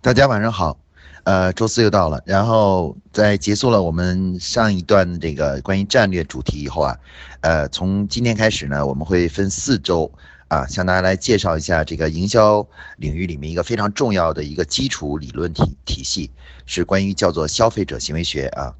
大家晚上好，呃，周四又到了，然后在结束了我们上一段这个关于战略主题以后啊，呃，从今天开始呢，我们会分四周啊，向大家来介绍一下这个营销领域里面一个非常重要的一个基础理论体体系，是关于叫做消费者行为学啊。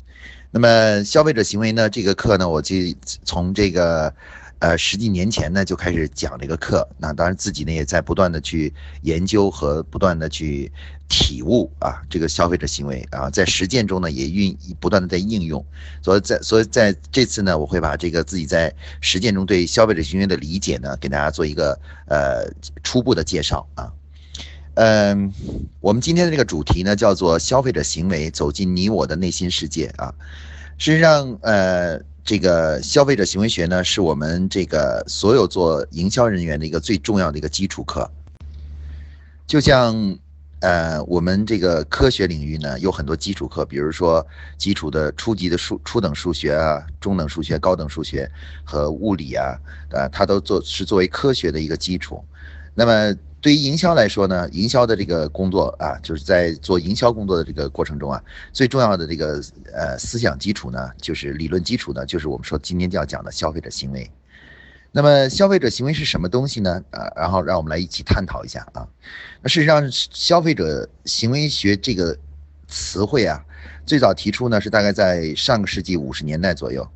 那么消费者行为呢，这个课呢，我就从这个。呃，十几年前呢就开始讲这个课，那当然自己呢也在不断的去研究和不断的去体悟啊，这个消费者行为啊，在实践中呢也运不断的在应用，所以在所以在这次呢，我会把这个自己在实践中对消费者行为的理解呢，给大家做一个呃初步的介绍啊，嗯，我们今天的这个主题呢叫做消费者行为走进你我的内心世界啊，实际上呃。这个消费者行为学呢，是我们这个所有做营销人员的一个最重要的一个基础课。就像，呃，我们这个科学领域呢，有很多基础课，比如说基础的初级的数初等数学啊，中等数学、高等数学和物理啊，啊，它都做是作为科学的一个基础。那么。对于营销来说呢，营销的这个工作啊，就是在做营销工作的这个过程中啊，最重要的这个呃思想基础呢，就是理论基础呢，就是我们说今天就要讲的消费者行为。那么消费者行为是什么东西呢？啊，然后让我们来一起探讨一下啊。那事实上，消费者行为学这个词汇啊，最早提出呢是大概在上个世纪五十年代左右。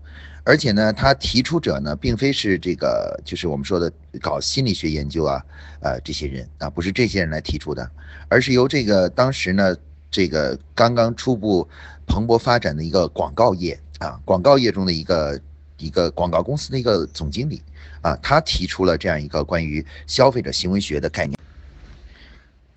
而且呢，他提出者呢，并非是这个，就是我们说的搞心理学研究啊，呃，这些人啊，不是这些人来提出的，而是由这个当时呢，这个刚刚初步蓬勃发展的一个广告业啊，广告业中的一个一个广告公司的一个总经理啊，他提出了这样一个关于消费者行为学的概念。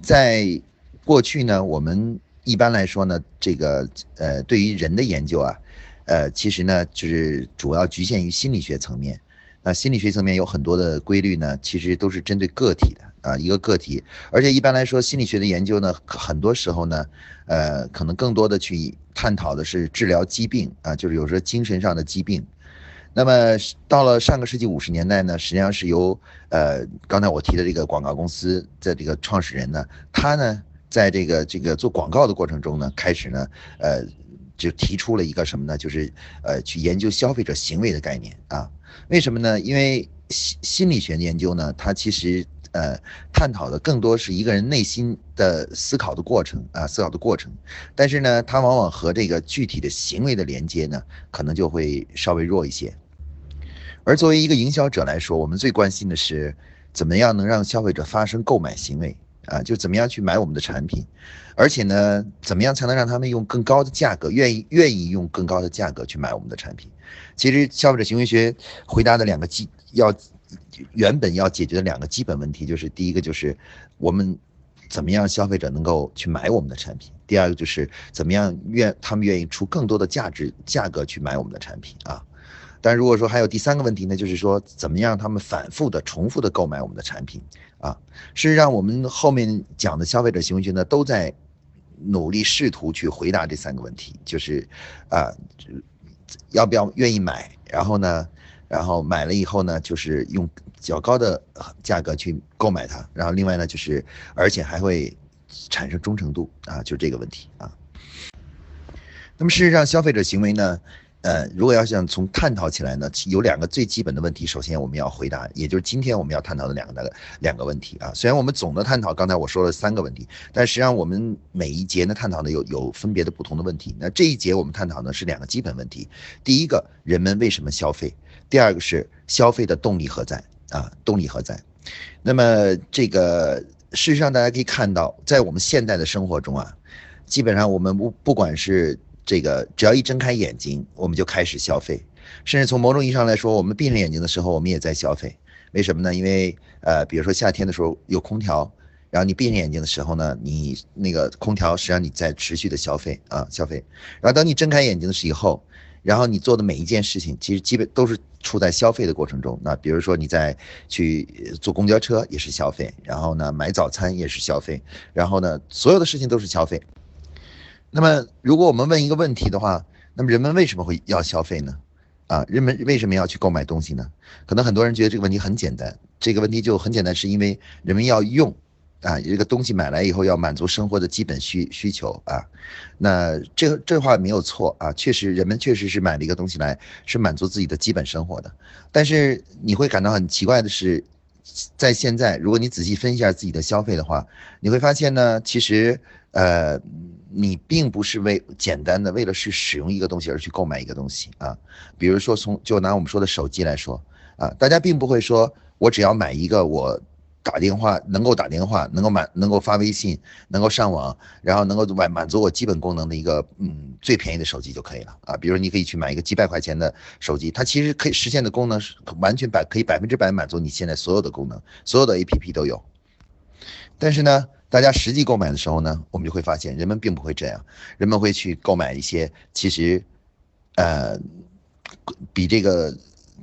在过去呢，我们一般来说呢，这个呃，对于人的研究啊。呃，其实呢，就是主要局限于心理学层面。那心理学层面有很多的规律呢，其实都是针对个体的啊，一个个体。而且一般来说，心理学的研究呢，很多时候呢，呃，可能更多的去探讨的是治疗疾病啊，就是有时候精神上的疾病。那么到了上个世纪五十年代呢，实际上是由呃，刚才我提的这个广告公司的这个创始人呢，他呢，在这个这个做广告的过程中呢，开始呢，呃。就提出了一个什么呢？就是呃，去研究消费者行为的概念啊。为什么呢？因为心心理学研究呢，它其实呃探讨的更多是一个人内心的思考的过程啊，思考的过程。但是呢，它往往和这个具体的行为的连接呢，可能就会稍微弱一些。而作为一个营销者来说，我们最关心的是怎么样能让消费者发生购买行为。啊，就怎么样去买我们的产品，而且呢，怎么样才能让他们用更高的价格，愿意愿意用更高的价格去买我们的产品？其实消费者行为学回答的两个基要原本要解决的两个基本问题，就是第一个就是我们怎么样消费者能够去买我们的产品，第二个就是怎么样愿他们愿意出更多的价值价格去买我们的产品啊。但如果说还有第三个问题呢，就是说怎么样让他们反复的、重复的购买我们的产品啊？事实上，我们后面讲的消费者行为学呢，都在努力试图去回答这三个问题，就是啊，要不要愿意买？然后呢，然后买了以后呢，就是用较高的价格去购买它。然后另外呢，就是而且还会产生忠诚度啊，就这个问题啊。那么事实上，消费者行为呢？呃，如果要想从探讨起来呢，有两个最基本的问题，首先我们要回答，也就是今天我们要探讨的两个那个两个问题啊。虽然我们总的探讨，刚才我说了三个问题，但实际上我们每一节呢探讨的有有分别的不同的问题。那这一节我们探讨的是两个基本问题，第一个，人们为什么消费？第二个是消费的动力何在啊？动力何在？那么这个事实上大家可以看到，在我们现代的生活中啊，基本上我们不不管是这个只要一睁开眼睛，我们就开始消费，甚至从某种意义上来说，我们闭上眼睛的时候，我们也在消费。为什么呢？因为呃，比如说夏天的时候有空调，然后你闭上眼睛的时候呢，你那个空调实际上你在持续的消费啊，消费。然后当你睁开眼睛的时候，然后你做的每一件事情，其实基本都是处在消费的过程中。那比如说你在去坐公交车也是消费，然后呢买早餐也是消费，然后呢所有的事情都是消费。那么，如果我们问一个问题的话，那么人们为什么会要消费呢？啊，人们为什么要去购买东西呢？可能很多人觉得这个问题很简单，这个问题就很简单，是因为人们要用啊，这个东西买来以后要满足生活的基本需需求啊，那这这话没有错啊，确实人们确实是买了一个东西来是满足自己的基本生活的，但是你会感到很奇怪的是，在现在如果你仔细分析一下自己的消费的话，你会发现呢，其实呃你并不是为简单的为了是使用一个东西而去购买一个东西啊，比如说从就拿我们说的手机来说啊，大家并不会说我只要买一个我。打电话能够打电话，能够满能够发微信，能够上网，然后能够满满足我基本功能的一个嗯最便宜的手机就可以了啊。比如你可以去买一个几百块钱的手机，它其实可以实现的功能是完全百可以百分之百满足你现在所有的功能，所有的 A P P 都有。但是呢，大家实际购买的时候呢，我们就会发现人们并不会这样，人们会去购买一些其实呃比这个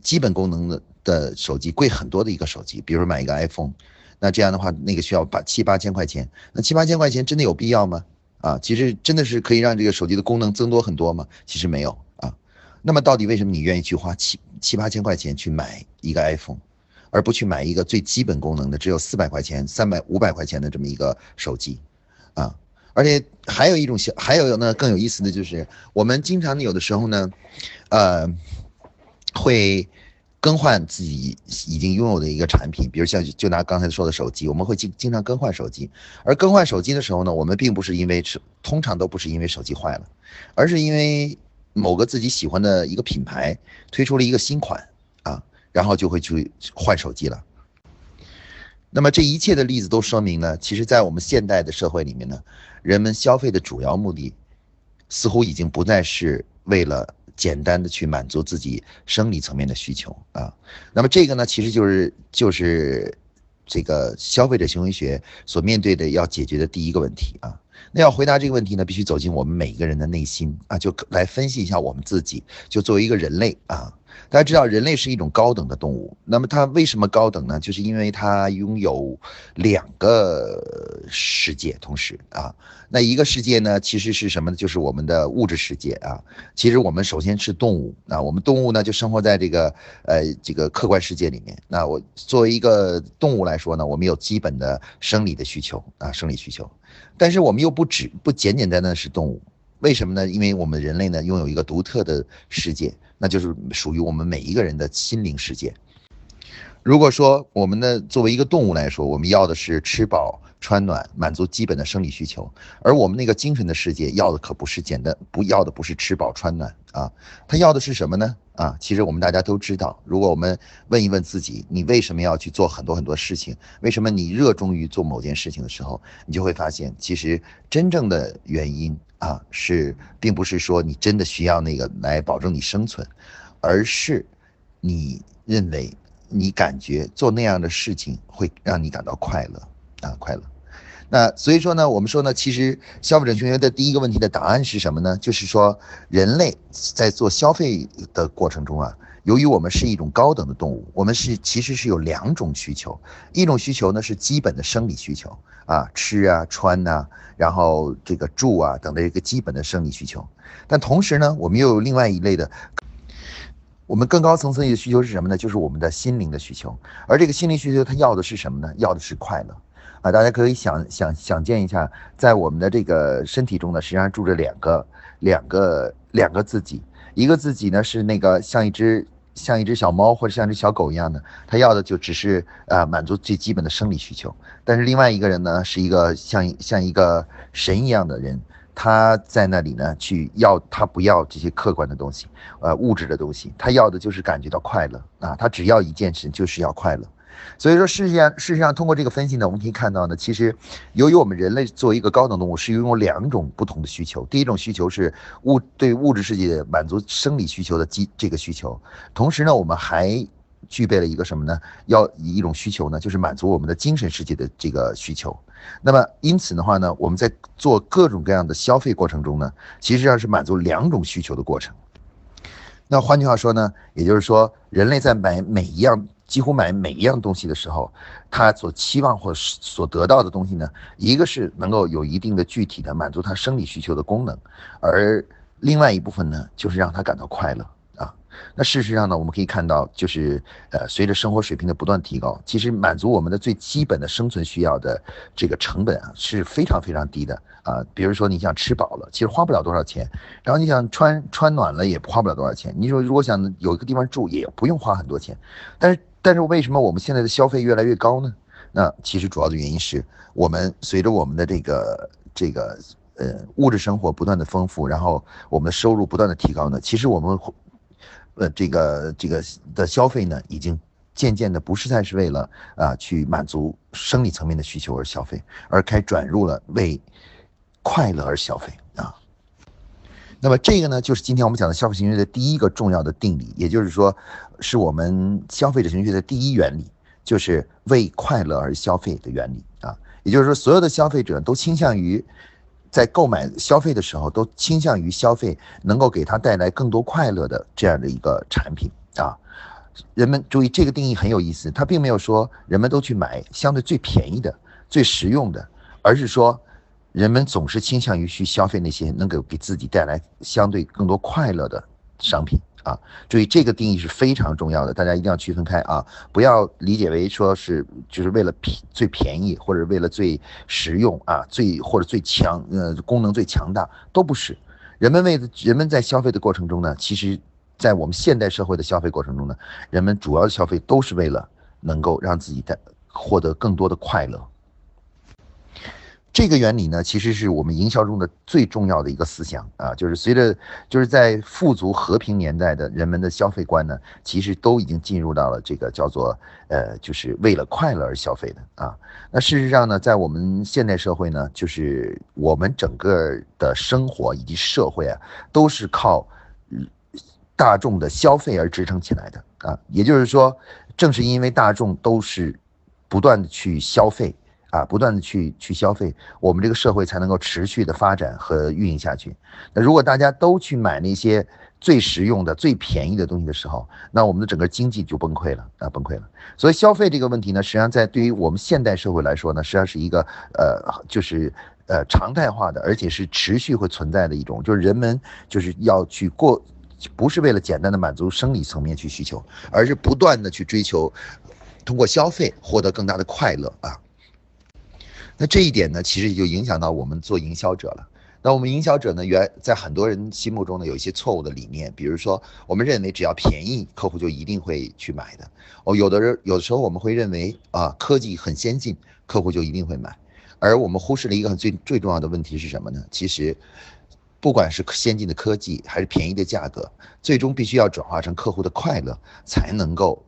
基本功能的的手机贵很多的一个手机，比如买一个 iPhone。那这样的话，那个需要八七八千块钱，那七八千块钱真的有必要吗？啊，其实真的是可以让这个手机的功能增多很多吗？其实没有啊。那么到底为什么你愿意去花七七八千块钱去买一个 iPhone，而不去买一个最基本功能的只有四百块钱、三百五百块钱的这么一个手机？啊，而且还有一种小，还有呢更有意思的就是，我们经常有的时候呢，呃，会。更换自己已经拥有的一个产品，比如像就拿刚才说的手机，我们会经经常更换手机。而更换手机的时候呢，我们并不是因为是通常都不是因为手机坏了，而是因为某个自己喜欢的一个品牌推出了一个新款，然后就会去换手机了。那么这一切的例子都说明呢，其实，在我们现代的社会里面呢，人们消费的主要目的似乎已经不再是为了。简单的去满足自己生理层面的需求啊，那么这个呢，其实就是就是这个消费者行为学所面对的要解决的第一个问题啊。那要回答这个问题呢，必须走进我们每一个人的内心啊，就来分析一下我们自己，就作为一个人类啊。大家知道，人类是一种高等的动物。那么它为什么高等呢？就是因为它拥有两个世界同时啊。那一个世界呢，其实是什么呢？就是我们的物质世界啊。其实我们首先是动物啊，我们动物呢就生活在这个呃这个客观世界里面。那我作为一个动物来说呢，我们有基本的生理的需求啊，生理需求。但是我们又不只不简简单单是动物。为什么呢？因为我们人类呢拥有一个独特的世界，那就是属于我们每一个人的心灵世界。如果说我们呢作为一个动物来说，我们要的是吃饱穿暖，满足基本的生理需求，而我们那个精神的世界要的可不是简单，不要的不是吃饱穿暖啊，他要的是什么呢？啊，其实我们大家都知道，如果我们问一问自己，你为什么要去做很多很多事情？为什么你热衷于做某件事情的时候，你就会发现，其实真正的原因。啊，是，并不是说你真的需要那个来保证你生存，而是你认为你感觉做那样的事情会让你感到快乐啊，快乐。那所以说呢，我们说呢，其实消费者行为的第一个问题的答案是什么呢？就是说，人类在做消费的过程中啊。由于我们是一种高等的动物，我们是其实是有两种需求，一种需求呢是基本的生理需求啊，吃啊穿呐，然后这个住啊等的一个基本的生理需求。但同时呢，我们又有另外一类的，我们更高层次的需求是什么呢？就是我们的心灵的需求。而这个心灵需求，它要的是什么呢？要的是快乐啊！大家可以想想想见一下，在我们的这个身体中呢，实际上住着两个两个两个自己，一个自己呢是那个像一只。像一只小猫或者像只小狗一样的，他要的就只是呃满足最基本的生理需求。但是另外一个人呢，是一个像像一个神一样的人，他在那里呢去要他不要这些客观的东西，呃物质的东西，他要的就是感觉到快乐啊，他只要一件事就是要快乐。所以说，事实上，事实上，通过这个分析呢，我们可以看到呢，其实，由于我们人类作为一个高等动物，是拥有两种不同的需求。第一种需求是物对物质世界满足生理需求的基这个需求，同时呢，我们还具备了一个什么呢？要以一种需求呢，就是满足我们的精神世界的这个需求。那么，因此的话呢，我们在做各种各样的消费过程中呢，其实上是满足两种需求的过程。那换句话说呢，也就是说，人类在买每一样。几乎买每一样东西的时候，他所期望或所得到的东西呢，一个是能够有一定的具体的满足他生理需求的功能，而另外一部分呢，就是让他感到快乐。那事实上呢，我们可以看到，就是呃，随着生活水平的不断提高，其实满足我们的最基本的生存需要的这个成本啊是非常非常低的啊。比如说你想吃饱了，其实花不了多少钱；然后你想穿穿暖了，也花不了多少钱。你说如果想有一个地方住，也不用花很多钱。但是但是为什么我们现在的消费越来越高呢？那其实主要的原因是我们随着我们的这个这个呃物质生活不断的丰富，然后我们的收入不断的提高呢，其实我们呃这个这个的消费呢，已经渐渐的不是再是为了啊去满足生理层面的需求而消费，而开转入了为快乐而消费啊。那么这个呢，就是今天我们讲的消费行为的第一个重要的定理，也就是说，是我们消费者行为的第一原理。就是为快乐而消费的原理啊，也就是说，所有的消费者都倾向于在购买消费的时候，都倾向于消费能够给他带来更多快乐的这样的一个产品啊。人们注意这个定义很有意思，他并没有说人们都去买相对最便宜的、最实用的，而是说人们总是倾向于去消费那些能够给自己带来相对更多快乐的商品。啊，注意这个定义是非常重要的，大家一定要区分开啊，不要理解为说是就是为了便最便宜或者为了最实用啊，最或者最强呃功能最强大都不是。人们为人们在消费的过程中呢，其实，在我们现代社会的消费过程中呢，人们主要的消费都是为了能够让自己的获得更多的快乐。这个原理呢，其实是我们营销中的最重要的一个思想啊，就是随着就是在富足和平年代的人们的消费观呢，其实都已经进入到了这个叫做呃，就是为了快乐而消费的啊。那事实上呢，在我们现代社会呢，就是我们整个的生活以及社会啊，都是靠大众的消费而支撑起来的啊。也就是说，正是因为大众都是不断的去消费。啊，不断的去去消费，我们这个社会才能够持续的发展和运营下去。那如果大家都去买那些最实用的、最便宜的东西的时候，那我们的整个经济就崩溃了啊，崩溃了。所以消费这个问题呢，实际上在对于我们现代社会来说呢，实际上是一个呃，就是呃常态化的，而且是持续会存在的一种，就是人们就是要去过，不是为了简单的满足生理层面去需求，而是不断的去追求通过消费获得更大的快乐啊。那这一点呢，其实也就影响到我们做营销者了。那我们营销者呢，原在很多人心目中呢，有一些错误的理念，比如说，我们认为只要便宜，客户就一定会去买的。哦，有的人有的时候我们会认为啊，科技很先进，客户就一定会买。而我们忽视了一个最最重要的问题是什么呢？其实，不管是先进的科技还是便宜的价格，最终必须要转化成客户的快乐，才能够。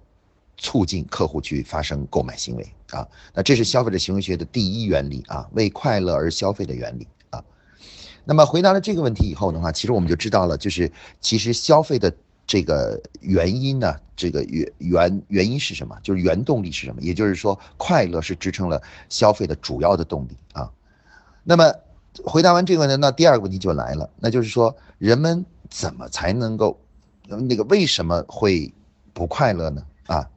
促进客户去发生购买行为啊，那这是消费者行为学的第一原理啊，为快乐而消费的原理啊。那么回答了这个问题以后的话，其实我们就知道了，就是其实消费的这个原因呢，这个原原原因是什么？就是原动力是什么？也就是说，快乐是支撑了消费的主要的动力啊。那么回答完这个问题，那第二个问题就来了，那就是说，人们怎么才能够那个为什么会不快乐呢？啊，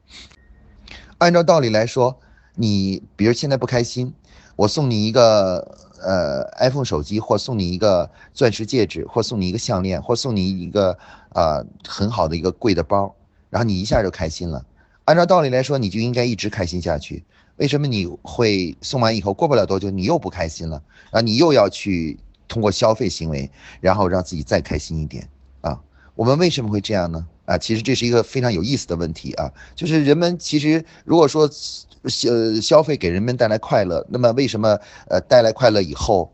按照道理来说，你比如现在不开心，我送你一个呃 iPhone 手机，或送你一个钻石戒指，或送你一个项链，或送你一个啊很好的一个贵的包，然后你一下就开心了。按照道理来说，你就应该一直开心下去。为什么你会送完以后过不了多久你又不开心了？啊，你又要去通过消费行为，然后让自己再开心一点啊？我们为什么会这样呢？啊，其实这是一个非常有意思的问题啊，就是人们其实如果说消消费给人们带来快乐，那么为什么呃带来快乐以后，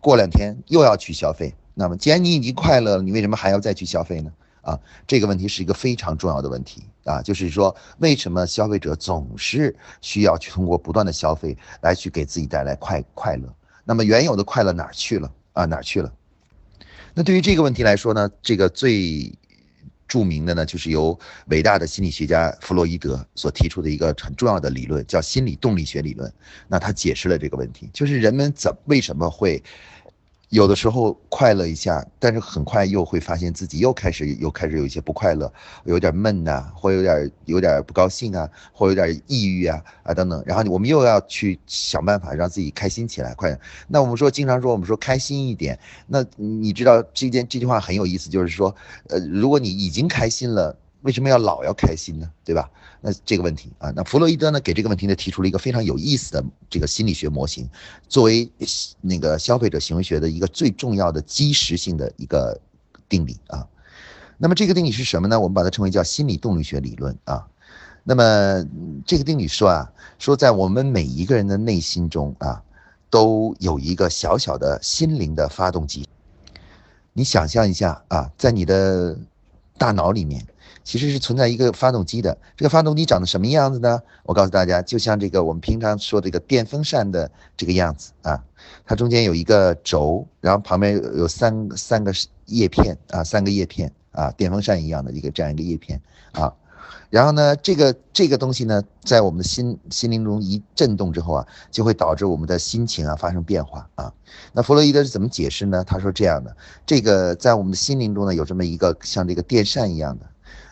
过两天又要去消费？那么既然你已经快乐了，你为什么还要再去消费呢？啊，这个问题是一个非常重要的问题啊，就是说为什么消费者总是需要去通过不断的消费来去给自己带来快快乐？那么原有的快乐哪去了啊？哪去了？那对于这个问题来说呢，这个最。著名的呢，就是由伟大的心理学家弗洛伊德所提出的一个很重要的理论，叫心理动力学理论。那他解释了这个问题，就是人们怎为什么会有的时候快乐一下，但是很快又会发现自己又开始又开始有一些不快乐，有点闷呐，或有点有点不高兴啊，或有点抑郁啊啊等等。然后我们又要去想办法让自己开心起来，快。那我们说经常说我们说开心一点，那你知道这件这句话很有意思，就是说，呃，如果你已经开心了。为什么要老要开心呢？对吧？那这个问题啊，那弗洛伊德呢给这个问题呢提出了一个非常有意思的这个心理学模型，作为那个消费者行为学的一个最重要的基石性的一个定理啊。那么这个定理是什么呢？我们把它称为叫心理动力学理论啊。那么这个定理说啊，说在我们每一个人的内心中啊，都有一个小小的心灵的发动机。你想象一下啊，在你的大脑里面。其实是存在一个发动机的，这个发动机长得什么样子呢？我告诉大家，就像这个我们平常说这个电风扇的这个样子啊，它中间有一个轴，然后旁边有三三个叶片啊，三个叶片啊，电风扇一样的一个这样一个叶片啊，然后呢，这个这个东西呢，在我们的心心灵中一震动之后啊，就会导致我们的心情啊发生变化啊。那弗洛伊德是怎么解释呢？他说这样的，这个在我们的心灵中呢，有这么一个像这个电扇一样的。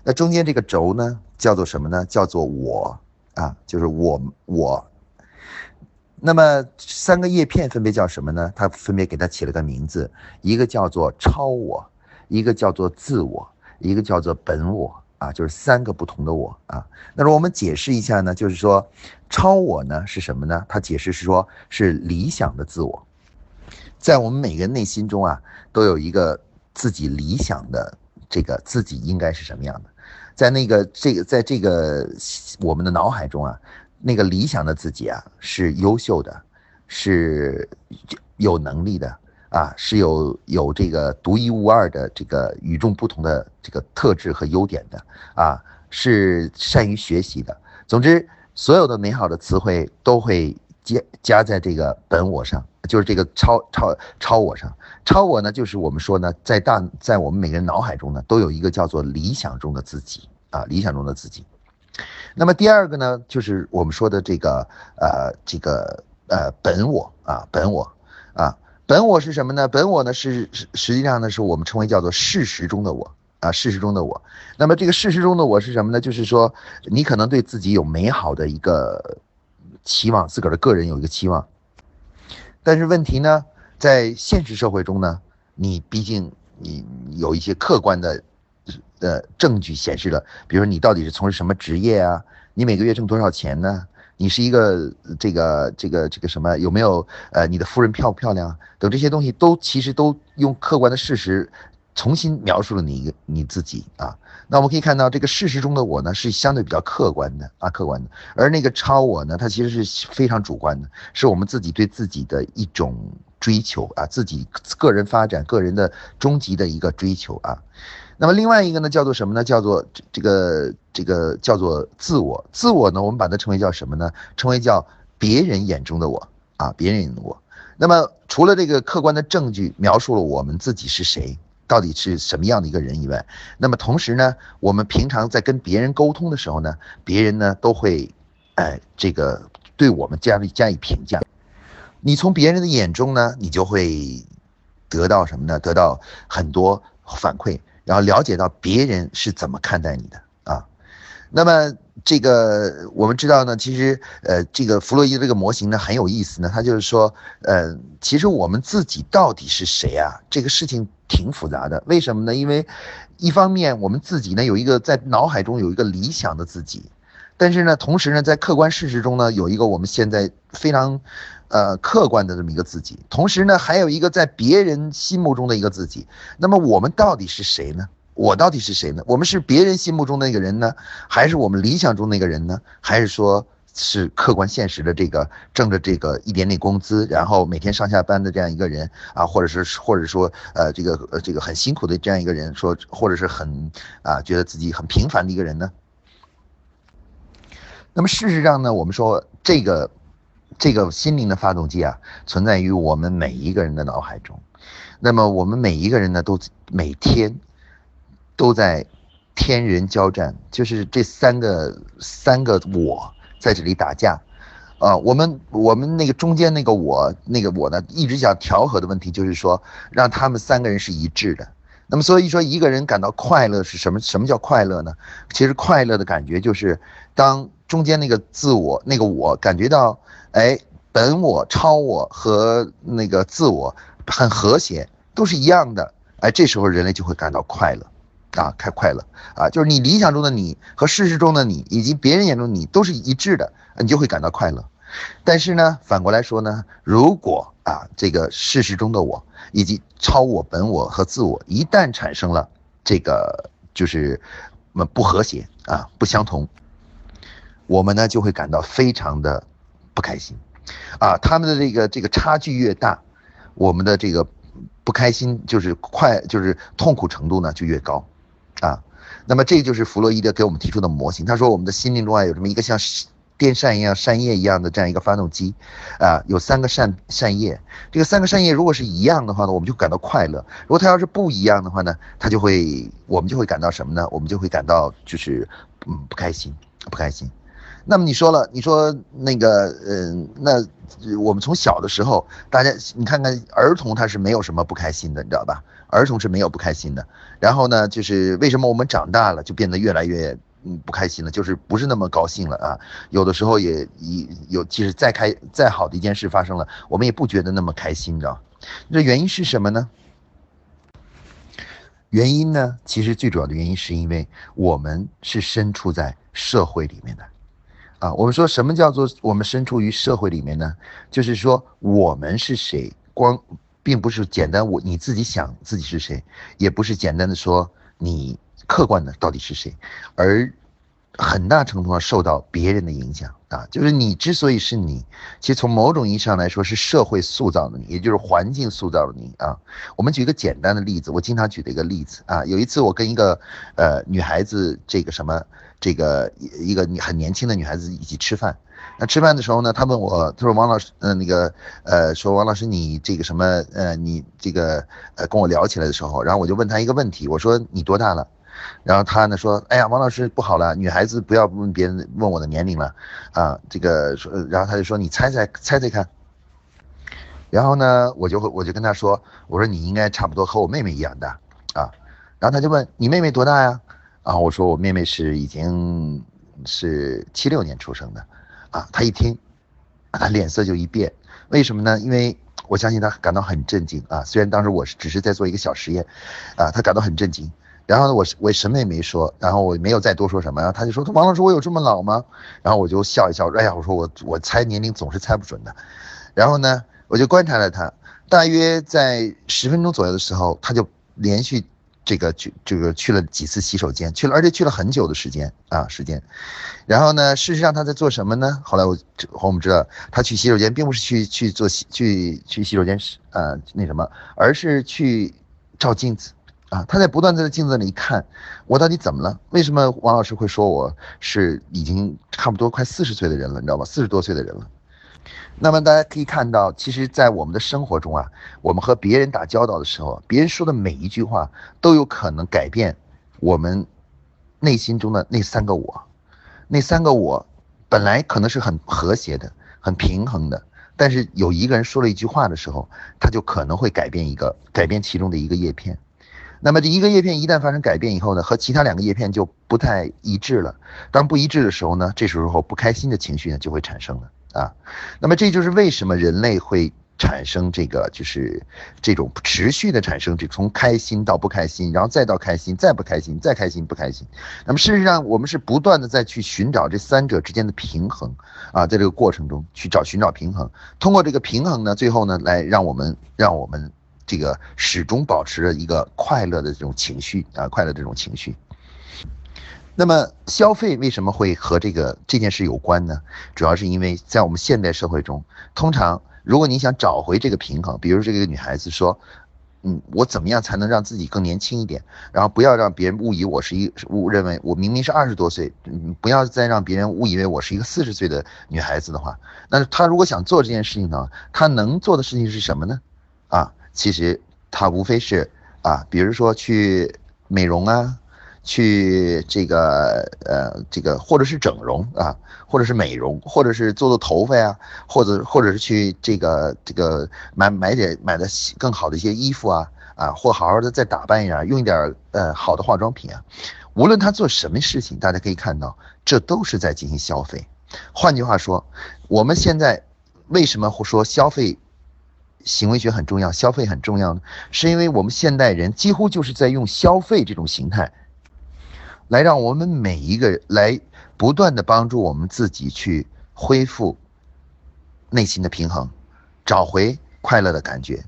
那中间这个轴呢，叫做什么呢？叫做我啊，就是我我。那么三个叶片分别叫什么呢？它分别给它起了个名字，一个叫做超我，一个叫做自我，一个叫做本我啊，就是三个不同的我啊。那么我们解释一下呢，就是说超我呢是什么呢？它解释是说，是理想的自我，在我们每个人内心中啊，都有一个自己理想的这个自己应该是什么样的。在那个这个，在这个我们的脑海中啊，那个理想的自己啊，是优秀的，是有能力的啊，是有有这个独一无二的这个与众不同的这个特质和优点的啊，是善于学习的。总之，所有的美好的词汇都会加加在这个本我上。就是这个超超超我上，超我呢，就是我们说呢，在大在我们每个人脑海中呢，都有一个叫做理想中的自己啊，理想中的自己。那么第二个呢，就是我们说的这个呃这个呃本我啊，本我啊，本我是什么呢？本我呢是实际上呢是我们称为叫做事实中的我啊，事实中的我。那么这个事实中的我是什么呢？就是说你可能对自己有美好的一个期望，自个儿的个人有一个期望。但是问题呢，在现实社会中呢，你毕竟你有一些客观的，呃证据显示了，比如说你到底是从事什么职业啊？你每个月挣多少钱呢？你是一个这个这个这个什么？有没有呃你的夫人漂不漂亮？等这些东西都其实都用客观的事实。重新描述了你一个你自己啊，那我们可以看到这个事实中的我呢是相对比较客观的啊，客观的，而那个超我呢，它其实是非常主观的，是我们自己对自己的一种追求啊，自己个人发展、个人的终极的一个追求啊。那么另外一个呢，叫做什么呢？叫做这个这个叫做自我，自我呢，我们把它称为叫什么呢？称为叫别人眼中的我啊，别人眼中的我。那么除了这个客观的证据描述了我们自己是谁？到底是什么样的一个人以外，那么同时呢，我们平常在跟别人沟通的时候呢，别人呢都会，哎，这个对我们加以加以评价。你从别人的眼中呢，你就会得到什么呢？得到很多反馈，然后了解到别人是怎么看待你的啊。那么这个我们知道呢，其实呃，这个弗洛伊德这个模型呢很有意思呢，他就是说，呃，其实我们自己到底是谁啊？这个事情。挺复杂的，为什么呢？因为一方面我们自己呢有一个在脑海中有一个理想的自己，但是呢，同时呢，在客观事实中呢有一个我们现在非常呃客观的这么一个自己，同时呢还有一个在别人心目中的一个自己。那么我们到底是谁呢？我到底是谁呢？我们是别人心目中的那个人呢，还是我们理想中那个人呢？还是说？是客观现实的这个挣着这个一点点工资，然后每天上下班的这样一个人啊，或者是或者说呃这个呃这个很辛苦的这样一个人，说或者是很啊觉得自己很平凡的一个人呢？那么事实上呢，我们说这个这个心灵的发动机啊，存在于我们每一个人的脑海中。那么我们每一个人呢，都每天都在天人交战，就是这三个三个我。在这里打架，啊，我们我们那个中间那个我那个我呢，一直想调和的问题就是说，让他们三个人是一致的。那么所以说，一个人感到快乐是什么？什么叫快乐呢？其实快乐的感觉就是，当中间那个自我那个我感觉到，哎，本我、超我和那个自我很和谐，都是一样的，哎，这时候人类就会感到快乐。啊，开快乐啊，就是你理想中的你和事实中的你，以及别人眼中的你都是一致的，你就会感到快乐。但是呢，反过来说呢，如果啊，这个事实中的我以及超我、本我和自我一旦产生了这个就是不和谐啊，不相同，我们呢就会感到非常的不开心啊。他们的这个这个差距越大，我们的这个不开心就是快就是痛苦程度呢就越高。啊，那么这就是弗洛伊德给我们提出的模型。他说，我们的心灵中啊有这么一个像电扇一样、扇叶一样的这样一个发动机，啊，有三个扇扇叶。这个三个扇叶如果是一样的话呢，我们就感到快乐；如果它要是不一样的话呢，它就会我们就会感到什么呢？我们就会感到就是嗯不开心，不开心。那么你说了，你说那个嗯，那我们从小的时候，大家你看看儿童他是没有什么不开心的，你知道吧？儿童是没有不开心的，然后呢，就是为什么我们长大了就变得越来越嗯不开心了，就是不是那么高兴了啊？有的时候也一有，即使再开再好的一件事发生了，我们也不觉得那么开心，你知道这原因是什么呢？原因呢，其实最主要的原因是因为我们是身处在社会里面的，啊，我们说什么叫做我们身处于社会里面呢？就是说我们是谁？光。并不是简单我你自己想自己是谁，也不是简单的说你客观的到底是谁，而很大程度上受到别人的影响啊，就是你之所以是你，其实从某种意义上来说是社会塑造的你，也就是环境塑造了你啊。我们举一个简单的例子，我经常举的一个例子啊，有一次我跟一个呃女孩子这个什么这个一个很年轻的女孩子一起吃饭。那吃饭的时候呢，她问我，她说王老师，嗯，那个，呃，说王老师，你这个什么，呃，你这个，呃，跟我聊起来的时候，然后我就问她一个问题，我说你多大了？然后他呢说，哎呀，王老师不好了，女孩子不要问别人问我的年龄了，啊，这个说，然后他就说你猜猜猜猜看。然后呢，我就会我就跟他说，我说你应该差不多和我妹妹一样大，啊，然后他就问你妹妹多大呀？啊，我说我妹妹是已经是七六年出生的。啊，他一听，他脸色就一变，为什么呢？因为我相信他感到很震惊啊。虽然当时我是只是在做一个小实验，啊，他感到很震惊。然后呢，我我什么也没说，然后我没有再多说什么。然后他就说：“王老师，我有这么老吗？”然后我就笑一笑，哎呀，我说我我猜年龄总是猜不准的。然后呢，我就观察了他，大约在十分钟左右的时候，他就连续。这个去这个去了几次洗手间，去了，而且去了很久的时间啊时间。然后呢，事实上他在做什么呢？后来我我们知道，他去洗手间并不是去去做洗去去洗手间是呃那什么，而是去照镜子啊。他在不断在镜子里看，我到底怎么了？为什么王老师会说我是已经差不多快四十岁的人了？你知道吗？四十多岁的人了。那么大家可以看到，其实，在我们的生活中啊，我们和别人打交道的时候，别人说的每一句话都有可能改变我们内心中的那三个我。那三个我本来可能是很和谐的、很平衡的，但是有一个人说了一句话的时候，他就可能会改变一个改变其中的一个叶片。那么这一个叶片一旦发生改变以后呢，和其他两个叶片就不太一致了。当不一致的时候呢，这时候不开心的情绪呢就会产生了。啊，那么这就是为什么人类会产生这个，就是这种持续的产生，这从开心到不开心，然后再到开心，再不开心，再开心不开心。那么事实上，我们是不断的在去寻找这三者之间的平衡啊，在这个过程中去找寻找平衡，通过这个平衡呢，最后呢，来让我们让我们这个始终保持着一个快乐的这种情绪啊，快乐这种情绪。那么消费为什么会和这个这件事有关呢？主要是因为在我们现代社会中，通常如果你想找回这个平衡，比如这个女孩子说，嗯，我怎么样才能让自己更年轻一点，然后不要让别人误以我是一误认为我明明是二十多岁，嗯，不要再让别人误以为我是一个四十岁的女孩子的话，那她如果想做这件事情呢，她能做的事情是什么呢？啊，其实她无非是啊，比如说去美容啊。去这个呃这个或者是整容啊，或者是美容，或者是做做头发呀，或者或者是去这个这个买买点买的更好的一些衣服啊啊，或好好的再打扮一下，用一点呃好的化妆品啊。无论他做什么事情，大家可以看到，这都是在进行消费。换句话说，我们现在为什么会说消费行为学很重要，消费很重要呢？是因为我们现代人几乎就是在用消费这种形态，来让我们每一个来不断的帮助我们自己去恢复内心的平衡，找回快乐的感觉，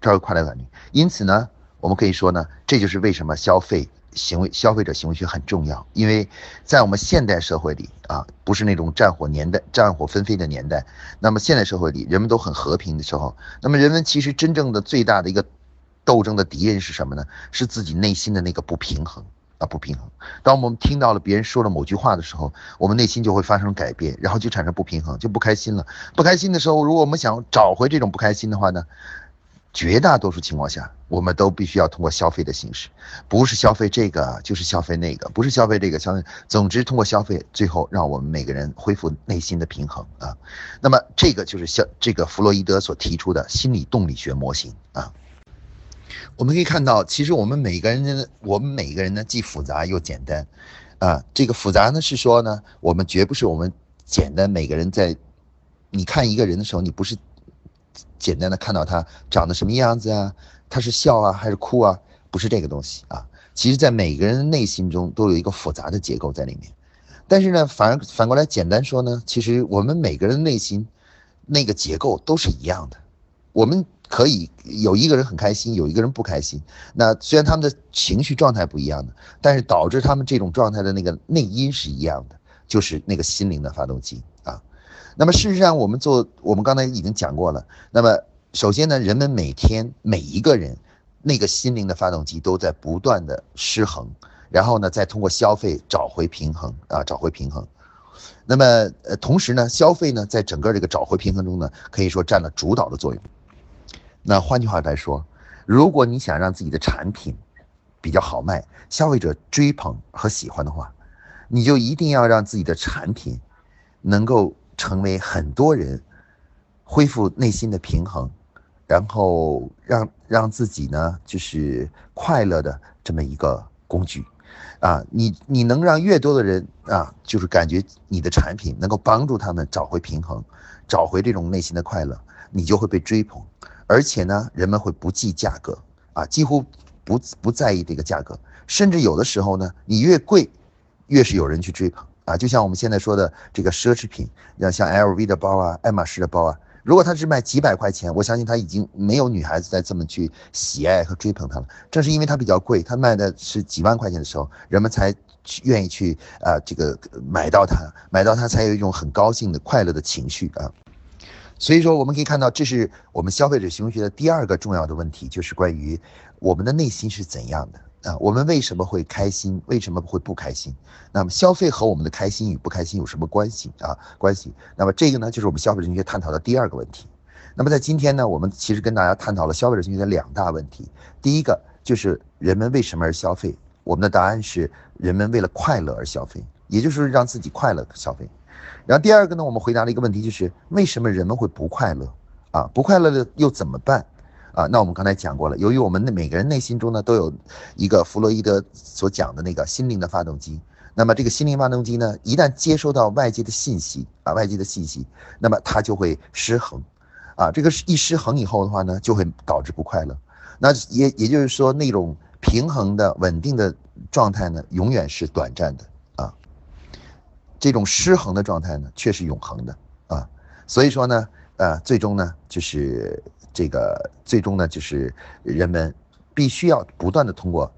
找回快乐的感觉。因此呢，我们可以说呢，这就是为什么消费。行为消费者行为学很重要，因为在我们现代社会里啊，不是那种战火年代、战火纷飞的年代。那么现代社会里，人们都很和平的时候，那么人们其实真正的最大的一个斗争的敌人是什么呢？是自己内心的那个不平衡啊，不平衡。当我们听到了别人说了某句话的时候，我们内心就会发生改变，然后就产生不平衡，就不开心了。不开心的时候，如果我们想找回这种不开心的话呢？绝大多数情况下，我们都必须要通过消费的形式，不是消费这个就是消费那个，不是消费这个消费，总之通过消费，最后让我们每个人恢复内心的平衡啊。那么这个就是消这个弗洛伊德所提出的心理动力学模型啊。我们可以看到，其实我们每个人呢，我们每个人呢既复杂又简单啊。这个复杂呢是说呢，我们绝不是我们简单每个人在你看一个人的时候，你不是。简单的看到他长得什么样子啊，他是笑啊还是哭啊？不是这个东西啊。其实，在每个人的内心中都有一个复杂的结构在里面。但是呢，反反过来简单说呢，其实我们每个人的内心那个结构都是一样的。我们可以有一个人很开心，有一个人不开心。那虽然他们的情绪状态不一样的，但是导致他们这种状态的那个内因是一样的，就是那个心灵的发动机。那么事实上，我们做我们刚才已经讲过了。那么首先呢，人们每天每一个人那个心灵的发动机都在不断的失衡，然后呢，再通过消费找回平衡啊，找回平衡。那么呃，同时呢，消费呢，在整个这个找回平衡中呢，可以说占了主导的作用。那换句话来说，如果你想让自己的产品比较好卖，消费者追捧和喜欢的话，你就一定要让自己的产品能够。成为很多人恢复内心的平衡，然后让让自己呢就是快乐的这么一个工具，啊，你你能让越多的人啊，就是感觉你的产品能够帮助他们找回平衡，找回这种内心的快乐，你就会被追捧，而且呢，人们会不计价格啊，几乎不不在意这个价格，甚至有的时候呢，你越贵，越是有人去追捧。啊，就像我们现在说的这个奢侈品，要像 LV 的包啊、爱马仕的包啊，如果它是卖几百块钱，我相信它已经没有女孩子再这么去喜爱和追捧它了。正是因为它比较贵，它卖的是几万块钱的时候，人们才愿意去啊，这个买到它，买到它才有一种很高兴的、快乐的情绪啊。所以说，我们可以看到，这是我们消费者行为学的第二个重要的问题，就是关于我们的内心是怎样的。啊，我们为什么会开心？为什么会不开心？那么消费和我们的开心与不开心有什么关系啊？关系？那么这个呢，就是我们消费者心理学探讨的第二个问题。那么在今天呢，我们其实跟大家探讨了消费者心理学的两大问题。第一个就是人们为什么而消费？我们的答案是人们为了快乐而消费，也就是让自己快乐的消费。然后第二个呢，我们回答了一个问题，就是为什么人们会不快乐？啊，不快乐的又怎么办？啊，那我们刚才讲过了，由于我们的每个人内心中呢都有一个弗洛伊德所讲的那个心灵的发动机，那么这个心灵发动机呢，一旦接收到外界的信息啊，外界的信息，那么它就会失衡，啊，这个一失衡以后的话呢，就会导致不快乐。那也也就是说，那种平衡的稳定的状态呢，永远是短暂的啊，这种失衡的状态呢，却是永恒的啊。所以说呢，呃，最终呢，就是。这个最终呢，就是人们必须要不断的通过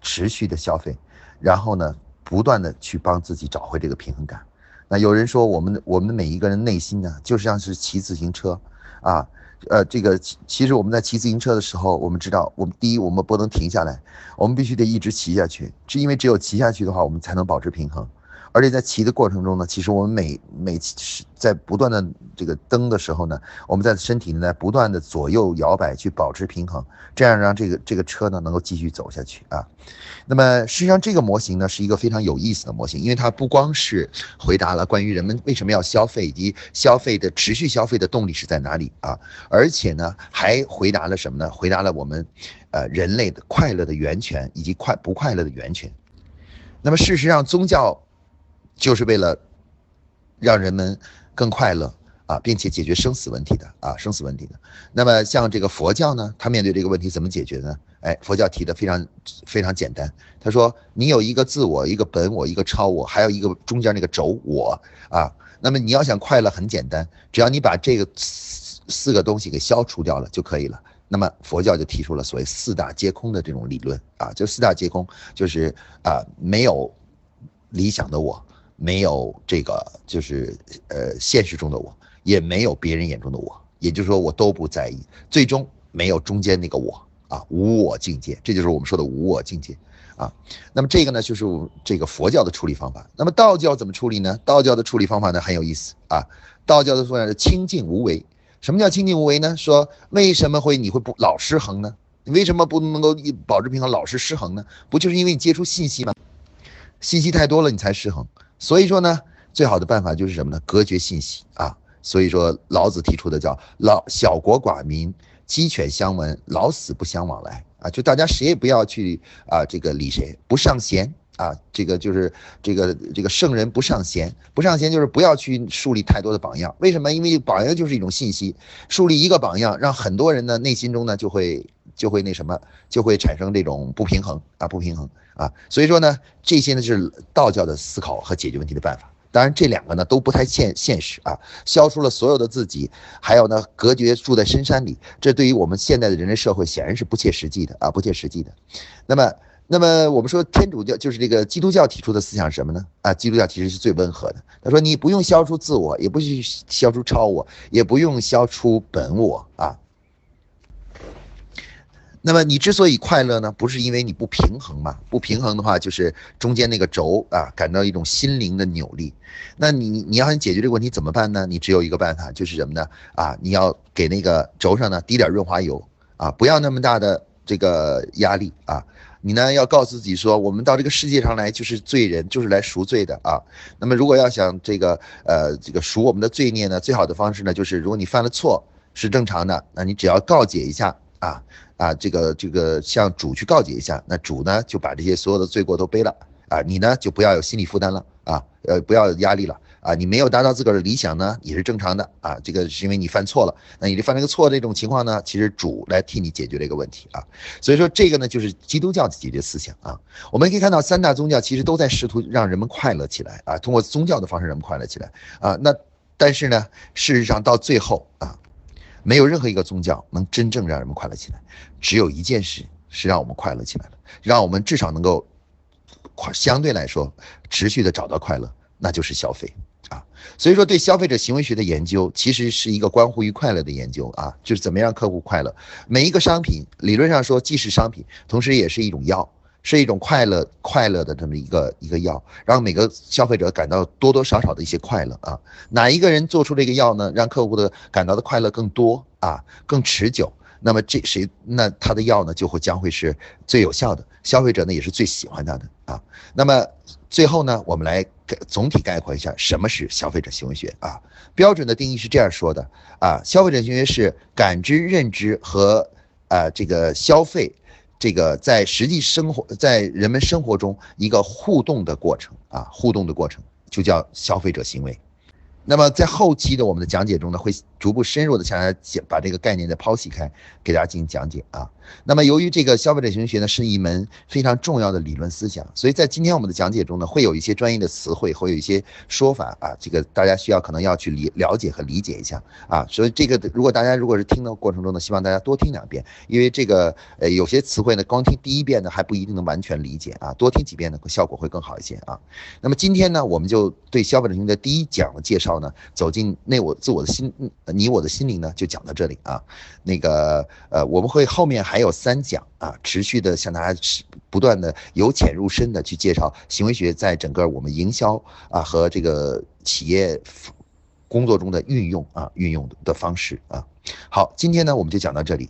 持续的消费，然后呢，不断的去帮自己找回这个平衡感。那有人说，我们我们每一个人内心呢，就像是骑自行车，啊，呃，这个其实我们在骑自行车的时候，我们知道，我们第一，我们不能停下来，我们必须得一直骑下去，是因为只有骑下去的话，我们才能保持平衡。而且在骑的过程中呢，其实我们每每在不断的这个蹬的时候呢，我们在身体呢在不断的左右摇摆去保持平衡，这样让这个这个车呢能够继续走下去啊。那么实际上这个模型呢是一个非常有意思的模型，因为它不光是回答了关于人们为什么要消费以及消费的持续消费的动力是在哪里啊，而且呢还回答了什么呢？回答了我们呃人类的快乐的源泉以及快不快乐的源泉。那么事实上宗教。就是为了让人们更快乐啊，并且解决生死问题的啊，生死问题的。那么像这个佛教呢，他面对这个问题怎么解决呢？哎，佛教提的非常非常简单，他说你有一个自我，一个本我，一个超我，还有一个中间那个轴我啊。那么你要想快乐，很简单，只要你把这个四四个东西给消除掉了就可以了。那么佛教就提出了所谓四大皆空的这种理论啊，就四大皆空就是啊，没有理想的我。没有这个，就是呃，现实中的我，也没有别人眼中的我，也就是说，我都不在意，最终没有中间那个我啊，无我境界，这就是我们说的无我境界啊。那么这个呢，就是这个佛教的处理方法。那么道教怎么处理呢？道教的处理方法呢很有意思啊。道教的说法是清净无为。什么叫清净无为呢？说为什么会你会不老失衡呢？你为什么不能够保持平衡，老是失衡呢？不就是因为你接触信息吗？信息太多了，你才失衡。所以说呢，最好的办法就是什么呢？隔绝信息啊！所以说老子提出的叫“老小国寡民，鸡犬相闻，老死不相往来”啊，就大家谁也不要去啊，这个理谁，不上贤啊，这个就是这个这个圣人不上贤，不上贤就是不要去树立太多的榜样。为什么？因为榜样就是一种信息，树立一个榜样，让很多人呢内心中呢就会就会那什么，就会产生这种不平衡啊，不平衡。啊，所以说呢，这些呢是道教的思考和解决问题的办法。当然，这两个呢都不太现现实啊。消除了所有的自己，还有呢隔绝住在深山里，这对于我们现在的人类社会显然是不切实际的啊，不切实际的。那么，那么我们说天主教就是这个基督教提出的思想是什么呢？啊，基督教其实是最温和的。他说你不用消除自我，也不去消除超我，也不用消除本我啊。那么你之所以快乐呢，不是因为你不平衡嘛？不平衡的话，就是中间那个轴啊，感到一种心灵的扭力。那你你要想解决这个问题怎么办呢？你只有一个办法，就是什么呢？啊，你要给那个轴上呢滴点润滑油啊，不要那么大的这个压力啊。你呢要告诉自己说，我们到这个世界上来就是罪人，就是来赎罪的啊。那么如果要想这个呃这个赎我们的罪孽呢，最好的方式呢，就是如果你犯了错是正常的，那你只要告解一下啊。啊，这个这个向主去告解一下，那主呢就把这些所有的罪过都背了啊，你呢就不要有心理负担了啊，呃，不要有压力了啊，你没有达到自个儿的理想呢也是正常的啊，这个是因为你犯错了，那你这犯了个错这种情况呢，其实主来替你解决这个问题啊，所以说这个呢就是基督教的解决思想啊，我们可以看到三大宗教其实都在试图让人们快乐起来啊，通过宗教的方式人们快乐起来啊，那但是呢，事实上到最后啊。没有任何一个宗教能真正让人们快乐起来，只有一件事是让我们快乐起来了，让我们至少能够快相对来说持续的找到快乐，那就是消费啊。所以说，对消费者行为学的研究其实是一个关乎于快乐的研究啊，就是怎么样客户快乐。每一个商品理论上说既是商品，同时也是一种药。是一种快乐快乐的这么一个一个药，让每个消费者感到多多少少的一些快乐啊。哪一个人做出这个药呢？让客户的感到的快乐更多啊，更持久。那么这谁那他的药呢就会将会是最有效的，消费者呢也是最喜欢他的啊。那么最后呢，我们来总体概括一下什么是消费者行为学啊？标准的定义是这样说的啊：消费者行为是感知、认知和啊这个消费。这个在实际生活，在人们生活中一个互动的过程啊，互动的过程就叫消费者行为。那么在后期的我们的讲解中呢，会逐步深入的向大家讲，把这个概念再剖析开，给大家进行讲解啊。那么由于这个消费者行为学呢是一门非常重要的理论思想，所以在今天我们的讲解中呢，会有一些专业的词汇，会有一些说法啊，这个大家需要可能要去理了解和理解一下啊。所以这个如果大家如果是听的过程中呢，希望大家多听两遍，因为这个呃有些词汇呢，光听第一遍呢还不一定能完全理解啊，多听几遍呢效果会更好一些啊。那么今天呢，我们就对消费者行为的第一讲的介绍。走进内我自我的心，你我的心灵呢，就讲到这里啊。那个呃，我们会后面还有三讲啊，持续的向大家不断的由浅入深的去介绍行为学在整个我们营销啊和这个企业工作中的运用啊，运用的方式啊。好，今天呢我们就讲到这里。